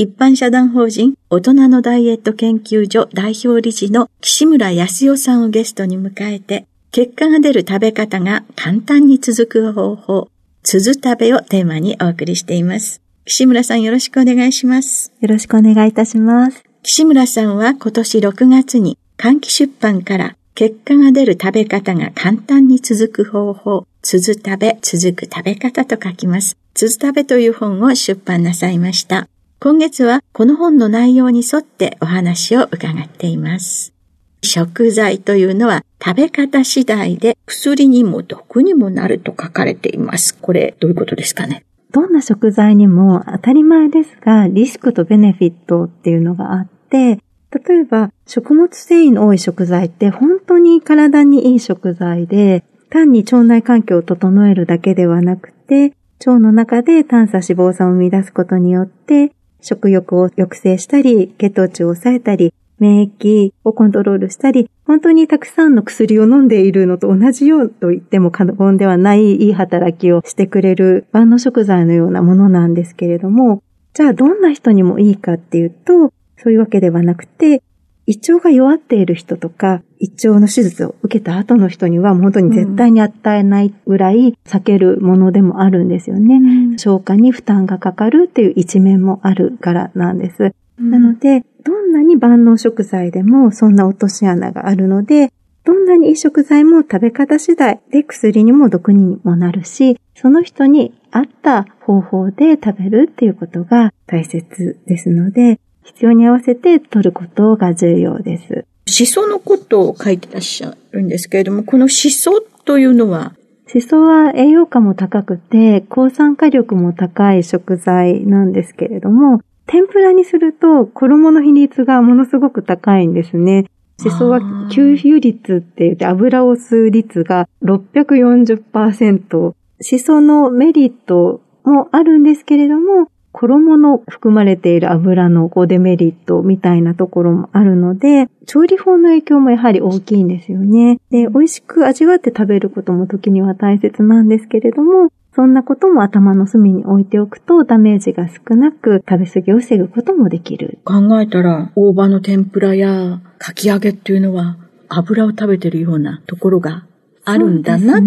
一般社団法人大人のダイエット研究所代表理事の岸村康代さんをゲストに迎えて、結果が出る食べ方が簡単に続く方法、つづ食べをテーマにお送りしています。岸村さんよろしくお願いします。よろしくお願いいたします。岸村さんは今年6月に換気出版から結果が出る食べ方が簡単に続く方法、つづ食べ、続く食べ方と書きます。つづ食べという本を出版なさいました。今月はこの本の内容に沿ってお話を伺っています。食材というのは食べ方次第で薬にも毒にもなると書かれています。これどういうことですかね？どんな食材にも当たり前ですが、リスクとベネフィットっていうのがあって、例えば食物繊維の多い食材って本当に体にいい食材で、単に腸内環境を整えるだけではなくて、腸の中で炭素脂肪酸を生み出すことによって、食欲を抑制したり、血糖値を抑えたり、免疫をコントロールしたり、本当にたくさんの薬を飲んでいるのと同じようと言っても過言ではないいい働きをしてくれる万能食材のようなものなんですけれども、じゃあどんな人にもいいかっていうと、そういうわけではなくて、胃腸が弱っている人とか、胃腸の手術を受けた後の人には本当に絶対に与えないぐらい避けるものでもあるんですよね。うん、消化に負担がかかるっていう一面もあるからなんです。なので、どんなに万能食材でもそんな落とし穴があるので、どんなにいい食材も食べ方次第で薬にも毒にもなるし、その人に合った方法で食べるっていうことが大切ですので、必要に合わせて取ることが重要です。シソのことを書いてらっしゃるんですけれども、このシソというのは？シソは栄養価も高くて、抗酸化力も高い食材なんですけれども、天ぷらにすると衣の比率がものすごく高いんですね。シソは吸油率って言って油を吸う率が640%。シソのメリットもあるんですけれども、衣の含まれている油のデメリットみたいなところもあるので、調理法の影響もやはり大きいんですよね。で、美味しく味わって食べることも時には大切なんですけれども、そんなことも頭の隅に置いておくとダメージが少なく食べ過ぎを防ぐこともできる。考えたら、大葉の天ぷらやかき揚げっていうのは油を食べてるようなところがあるんだな、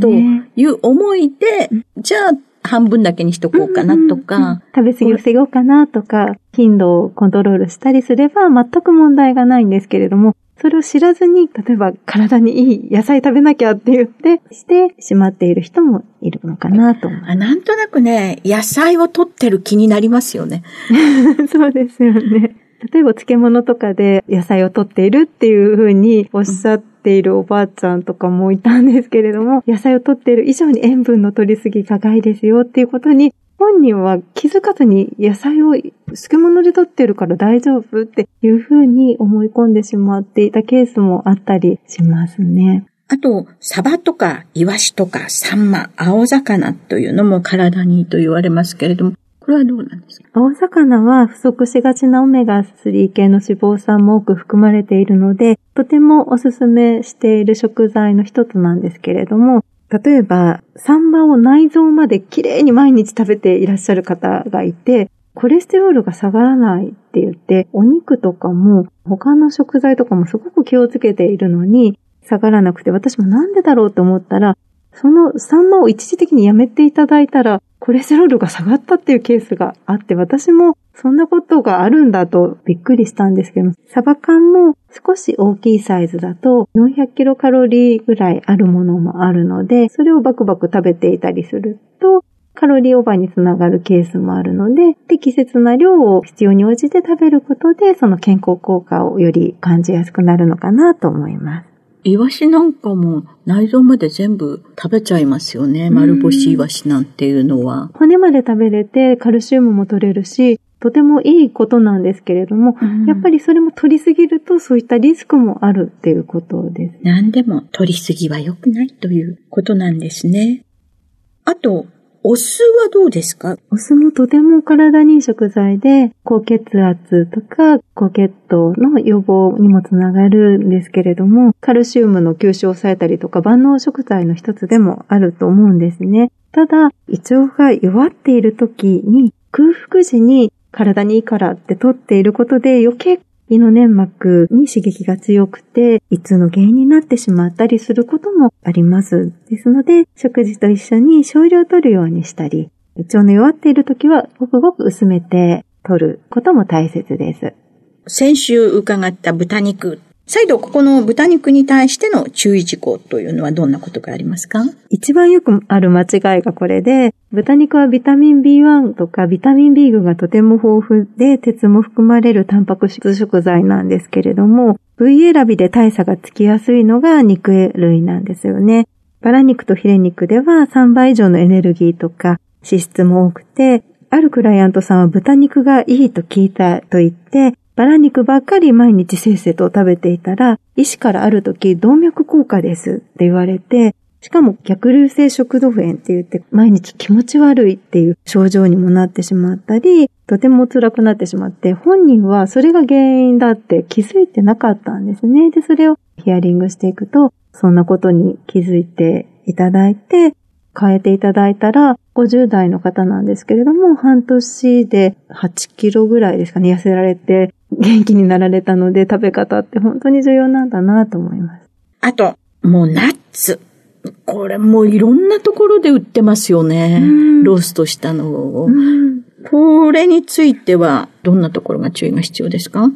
という思いで、じゃあ半分だけにしとこうかなとか、食べ過ぎを防ごうかなとか、頻度をコントロールしたりすれば全く問題がないんですけれども、それを知らずに、例えば体にいい野菜食べなきゃって言って、してしまっている人もいるのかなと思います。なんとなくね、野菜を取ってる気になりますよね。そうですよね。例えば漬物とかで野菜を取っているっていうふうにおっしゃってっているおばあちゃんとかもいたんですけれども、野菜を取っている以上に塩分の取りすぎが害ですよっていうことに本人は気づかずに野菜を漬物で取ってるから大丈夫っていうふうに思い込んでしまっていたケースもあったりしますね。あと、サバとかイワシとかサンマ、青魚というのも体にいいと言われますけれども、これはどうなんですか？青魚は不足しがちなオメガ3系の脂肪酸も多く含まれているので、とてもおすすめしている食材の一つなんですけれども、例えば、サンマを内臓まできれいに毎日食べていらっしゃる方がいて、コレステロールが下がらないって言って、お肉とかも他の食材とかもすごく気をつけているのに下がらなくて、私もなんでだろうと思ったら、そのサンマを一時的にやめていただいたら、コレステロールが下がったっていうケースがあって、私もそんなことがあるんだとびっくりしたんですけど、サバ缶も少し大きいサイズだと400キロカロリーぐらいあるものもあるので、それをバクバク食べていたりすると、カロリーオーバーにつながるケースもあるので、適切な量を必要に応じて食べることで、その健康効果をより感じやすくなるのかなと思います。イワシなんかも内臓まで全部食べちゃいますよね。丸干しイワシなんていうのは。骨まで食べれてカルシウムも取れるし、とてもいいことなんですけれども、うん、やっぱりそれも取りすぎるとそういったリスクもあるっていうことです。何でも取りすぎは良くないということなんですね。あと、お酢はどうですか？お酢もとても体にいい食材で、高血圧とか高血糖の予防にもつながるんですけれども、カルシウムの吸収を抑えたりとか万能食材の一つでもあると思うんですね。ただ、胃腸が弱っている時に空腹時に体にいいからって取っていることで余計胃の粘膜に刺激が強くて、胃痛の原因になってしまったりすることもあります。ですので、食事と一緒に少量取るようにしたり、胃腸の弱っている時はごくごく薄めて取ることも大切です。先週伺った豚肉再度ここの豚肉に対しての注意事項というのはどんなことがありますか？一番よくある間違いがこれで、豚肉はビタミン B1 とかビタミン B 群がとても豊富で鉄も含まれるタンパク質食材なんですけれども、部位選びで大差がつきやすいのが肉類なんですよね。バラ肉とヒレ肉では3倍以上のエネルギーとか脂質も多くて、あるクライアントさんは豚肉がいいと聞いたと言って、バラ肉ばっかり毎日せっせと食べていたら、医師からある時動脈硬化ですって言われて、しかも逆流性食道炎って言って毎日気持ち悪いっていう症状にもなってしまったり、とても辛くなってしまって、本人はそれが原因だって気づいてなかったんですね。で、それをヒアリングしていくと、そんなことに気づいていただいて、変えていただいたら、50代の方なんですけれども、半年で8キロぐらいですかね、痩せられて元気になられたので、食べ方って本当に重要なんだなと思います。あと、もうナッツ。これもういろんなところで売ってますよね。ローストしたのを。これについては、どんなところが注意が必要ですか？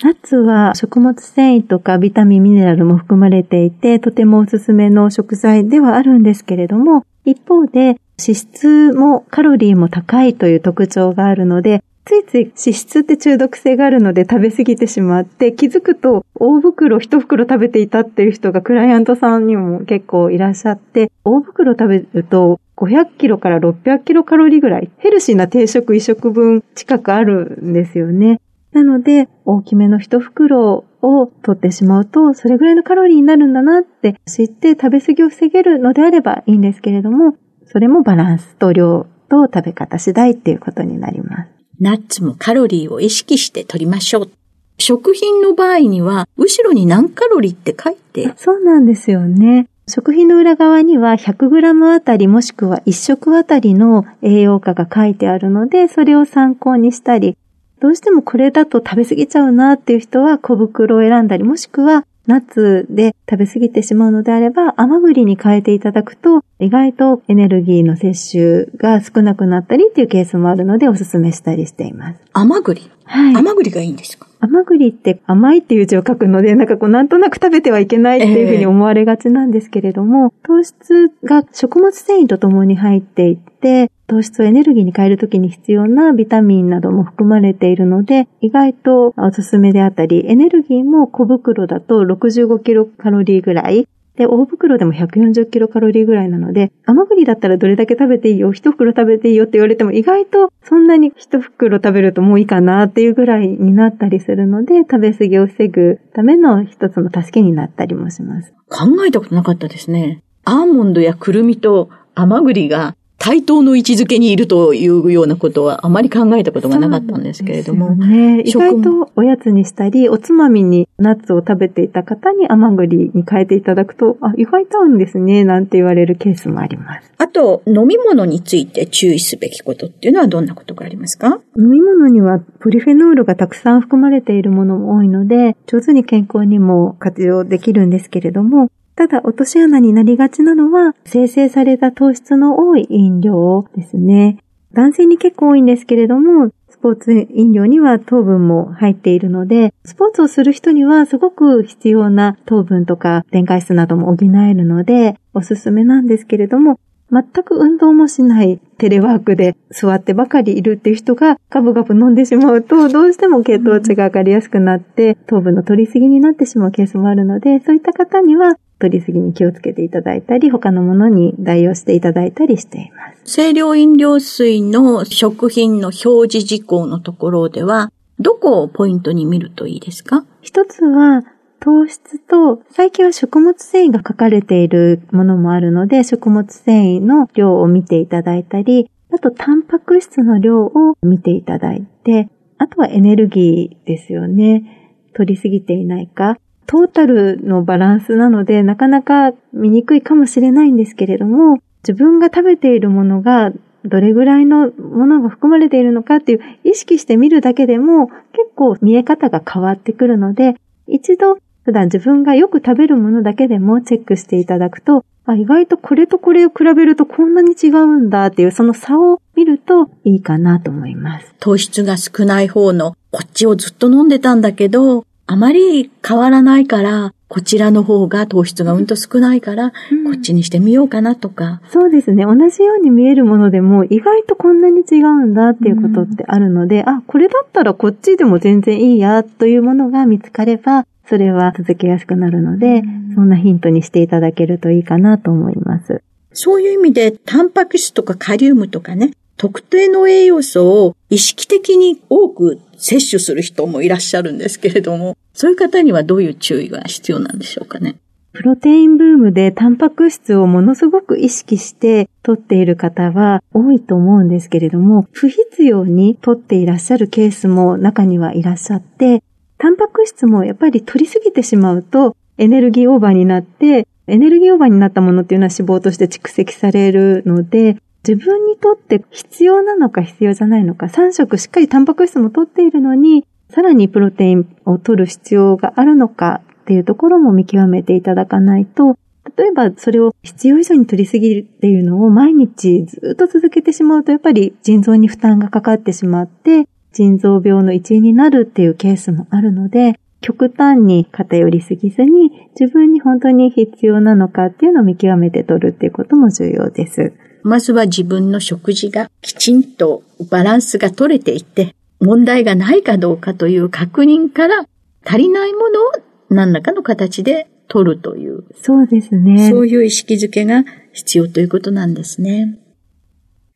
ナッツは食物繊維とかビタミン、ミネラルも含まれていて、とてもおすすめの食材ではあるんですけれども、一方で脂質もカロリーも高いという特徴があるので、ついつい脂質って中毒性があるので食べ過ぎてしまって、気づくと大袋一袋食べていたっていう人がクライアントさんにも結構いらっしゃって、大袋食べると500キロから600キロカロリーぐらい、ヘルシーな定食一食分近くあるんですよね。なので、大きめの一袋を取ってしまうと、それぐらいのカロリーになるんだなって知って食べ過ぎを防げるのであればいいんですけれども、それもバランスと量と食べ方次第っていうことになります。ナッツもカロリーを意識して取りましょう。食品の場合には、後ろに何カロリーって書いて。そうなんですよね。食品の裏側には 100g あたりもしくは1食あたりの栄養価が書いてあるので、それを参考にしたり、どうしてもこれだと食べ過ぎちゃうなっていう人は小袋を選んだり、もしくはナッツで食べ過ぎてしまうのであれば、甘栗に変えていただくと、意外とエネルギーの摂取が少なくなったりっていうケースもあるので、お勧めしたりしています。甘栗？はい。甘栗がいいんですか？甘栗って甘いっていう字を書くので、なんかこうなんとなく食べてはいけないっていうふうに思われがちなんですけれども、えー、糖質が食物繊維とともに入っていって、糖質をエネルギーに変えるときに必要なビタミンなども含まれているので、意外とおすすめであったり、エネルギーも小袋だと65キロカロリーぐらい、で、大袋でも140キロカロリーぐらいなので、甘栗だったらどれだけ食べていいよ、一袋食べていいよって言われても意外とそんなに一袋食べるともういいかなっていうぐらいになったりするので、食べ過ぎを防ぐための一つの助けになったりもします。考えたことなかったですね。アーモンドやくるみと甘栗が対等の位置づけにいるというようなことはあまり考えたことがなかったんですけれども。ね、意外とおやつにしたり、おつまみにナッツを食べていた方に甘栗に変えていただくと、あ、意外と合うんですね、なんて言われるケースもあります。あと、飲み物について注意すべきことっていうのはどんなことがありますか？飲み物にはポリフェノールがたくさん含まれているものも多いので、上手に健康にも活用できるんですけれども、ただ、落とし穴になりがちなのは、生成された糖質の多い飲料ですね。男性に結構多いんですけれども、スポーツ飲料には糖分も入っているので、スポーツをする人にはすごく必要な糖分とか電解質なども補えるので、おすすめなんですけれども、全く運動もしないテレワークで座ってばかりいるっていう人がガブガブ飲んでしまうと、どうしても血糖値が上がりやすくなって、糖分の取りすぎになってしまうケースもあるので、そういった方には取りすぎに気をつけていただいたり、他のものに代用していただいたりしています。清涼飲料水の食品の表示事項のところでは、どこをポイントに見るといいですか？一つは、糖質と、最近は食物繊維が書かれているものもあるので、食物繊維の量を見ていただいたり、あと、タンパク質の量を見ていただいて、あとはエネルギーですよね。取りすぎていないか。トータルのバランスなので、なかなか見にくいかもしれないんですけれども、自分が食べているものがどれぐらいのものが含まれているのかっていう意識してみるだけでも結構見え方が変わってくるので、一度普段自分がよく食べるものだけでもチェックしていただくと、あ意外とこれとこれを比べるとこんなに違うんだっていうその差を見るといいかなと思います。糖質が少ない方のこっちをずっと飲んでたんだけど、あまり変わらないから、こちらの方が糖質がうんと少ないから、うん、こっちにしてみようかなとか。そうですね。同じように見えるものでも、意外とこんなに違うんだっていうことってあるので、うん、あ、これだったらこっちでも全然いいやというものが見つかれば、それは続けやすくなるので、うん、そんなヒントにしていただけるといいかなと思います。そういう意味で、タンパク質とかカリウムとかね、特定の栄養素を意識的に多く摂取する人もいらっしゃるんですけれども、そういう方にはどういう注意が必要なんでしょうかね？プロテインブームでタンパク質をものすごく意識して取っている方は多いと思うんですけれども、不必要に取っていらっしゃるケースも中にはいらっしゃって、タンパク質もやっぱり取りすぎてしまうとエネルギーオーバーになって、エネルギーオーバーになったものっていうのは脂肪として蓄積されるので、自分にとって必要なのか必要じゃないのか、3食しっかりタンパク質も取っているのに、さらにプロテインを取る必要があるのかっていうところも見極めていただかないと、例えばそれを必要以上に取りすぎるっていうのを毎日ずっと続けてしまうと、やっぱり腎臓に負担がかかってしまって、腎臓病の一因になるっていうケースもあるので、極端に偏りすぎずに、自分に本当に必要なのかっていうのを見極めて取るっていうことも重要です。まずは自分の食事がきちんとバランスが取れていて、問題がないかどうかという確認から足りないものを何らかの形で取るという。そうですね。そういう意識づけが必要ということなんですね。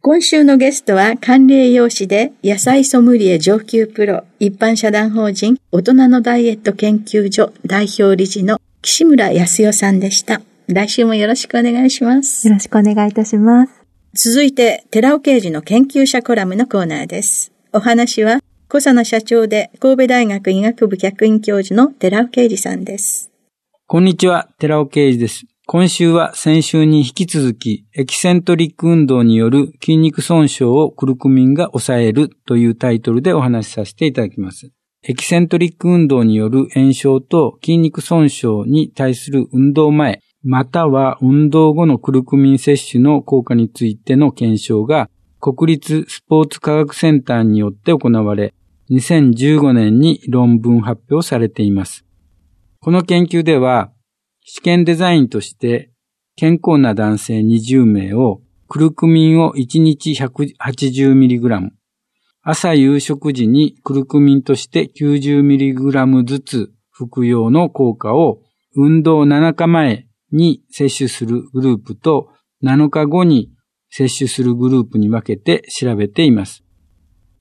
今週のゲストは管理栄養士で野菜ソムリエ上級プロ一般社団法人大人のダイエット研究所代表理事の岸村康代さんでした。来週もよろしくお願いします。よろしくお願いいたします。続いて、寺尾刑事の研究者コラムのコーナーです。お話は、小佐野社長で神戸大学医学部客員教授の寺尾啓二さんです。こんにちは、寺尾啓二です。今週は先週に引き続き、エキセントリック運動による筋肉損傷をクルクミンが抑えるというタイトルでお話しさせていただきます。エキセントリック運動による炎症と筋肉損傷に対する運動前、または運動後のクルクミン摂取の効果についての検証が国立スポーツ科学センターによって行われ、2015年に論文発表されています。この研究では、試験デザインとして健康な男性20名をクルクミンを1日 180mg、朝夕食時にクルクミンとして 90mg ずつ服用の効果を運動7日前に接種するグループと7日後に接種するグループに分けて調べています。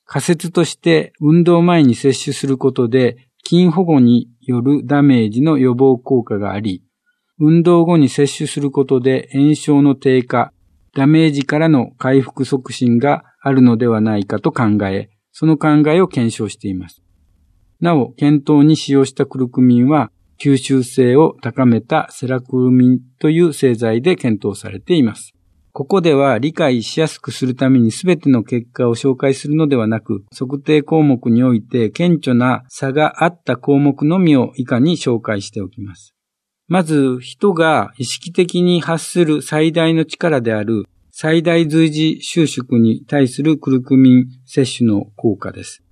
仮説として運動前に接種することで筋保護によるダメージの予防効果があり、運動後に接種することで炎症の低下、ダメージからの回復促進があるのではないかと考え、その考えを検証しています。なお、検討に使用したクルクミンは、吸収性を高めたセラクルミンという製剤で検討されています。ここでは理解しやすくするために全ての結果を紹介するのではなく、測定項目において顕著な差があった項目のみを以下に紹介しておきます。まず、人が意識的に発する最大の力である最大随時収縮に対するクルクミン摂取の効果です。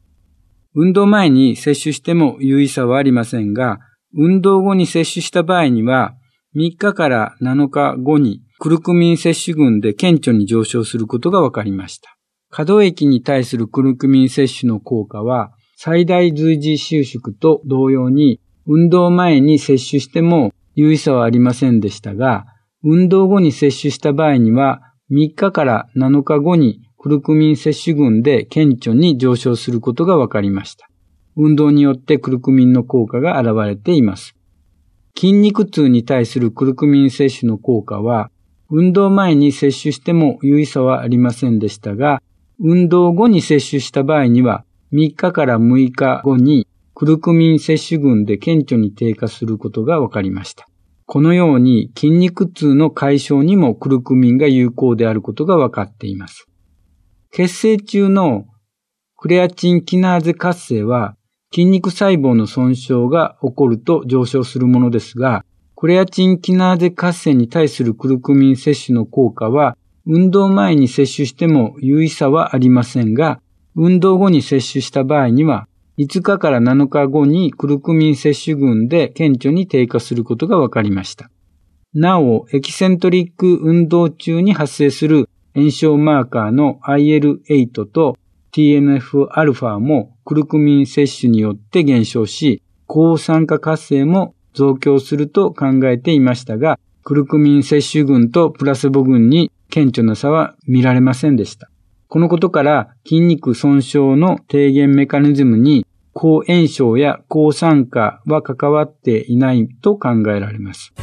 運動前に摂取しても有意差はありませんが、運動後に摂取した場合には、3日から7日後にクルクミン摂取群で顕著に上昇することが分かりました。可動域に対するクルクミン摂取の効果は、最大随時収縮と同様に、運動前に摂取しても有意差はありませんでしたが、運動後に摂取した場合には、3日から7日後にクルクミン摂取群で顕著に上昇することが分かりました。運動によってクルクミンの効果が現れています。筋肉痛に対するクルクミン摂取の効果は、運動前に接種しても有意差はありませんでしたが、運動後に接種した場合には、3日から6日後にクルクミン摂取群で顕著に低下することが分かりました。このように筋肉痛の解消にもクルクミンが有効であることが分かっています。血清中のクレアチンキナーゼ活性は筋肉細胞の損傷が起こると上昇するものですが、クレアチンキナーゼ活性に対するクルクミン摂取の効果は、運動前に摂取しても有意差はありませんが、運動後に摂取した場合には、5日から7日後にクルクミン摂取群で顕著に低下することが分かりました。なお、エキセントリック運動中に発生する炎症マーカーの IL8 と TNF-α もクルクミン摂取によって減少し、抗酸化活性も増強すると考えていましたが、クルクミン摂取群とプラセボ群に顕著な差は見られませんでした。このことから筋肉損傷の低減メカニズムに抗炎症や抗酸化は関わっていないと考えられます。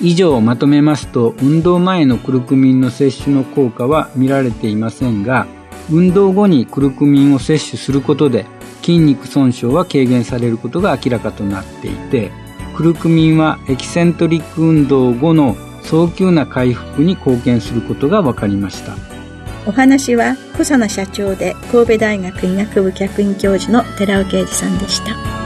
以上をまとめますと、運動前のクルクミンの摂取の効果は見られていませんが、運動後にクルクミンを摂取することで筋肉損傷は軽減されることが明らかとなっていて、クルクミンはエキセントリック運動後の早急な回復に貢献することが分かりました。お話は小佐奈社長で神戸大学医学部客員教授の寺尾啓二さんでした。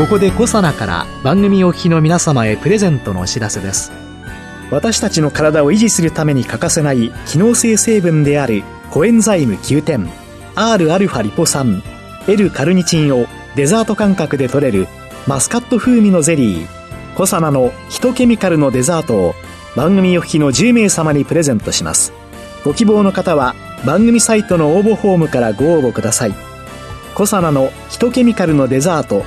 ここで小佐奈から番組お聞きの皆様へプレゼントのお知らせです。私たちの体を維持するために欠かせない機能性成分であるコエンザイム9点 Rα リポ酸 L カルニチンをデザート感覚で取れるマスカット風味のゼリーコサナのヒトケミカルのデザートを番組お聞きの10名様にプレゼントします。ご希望の方は番組サイトの応募フォームからご応募ください。コサナのヒトケミカルのデザート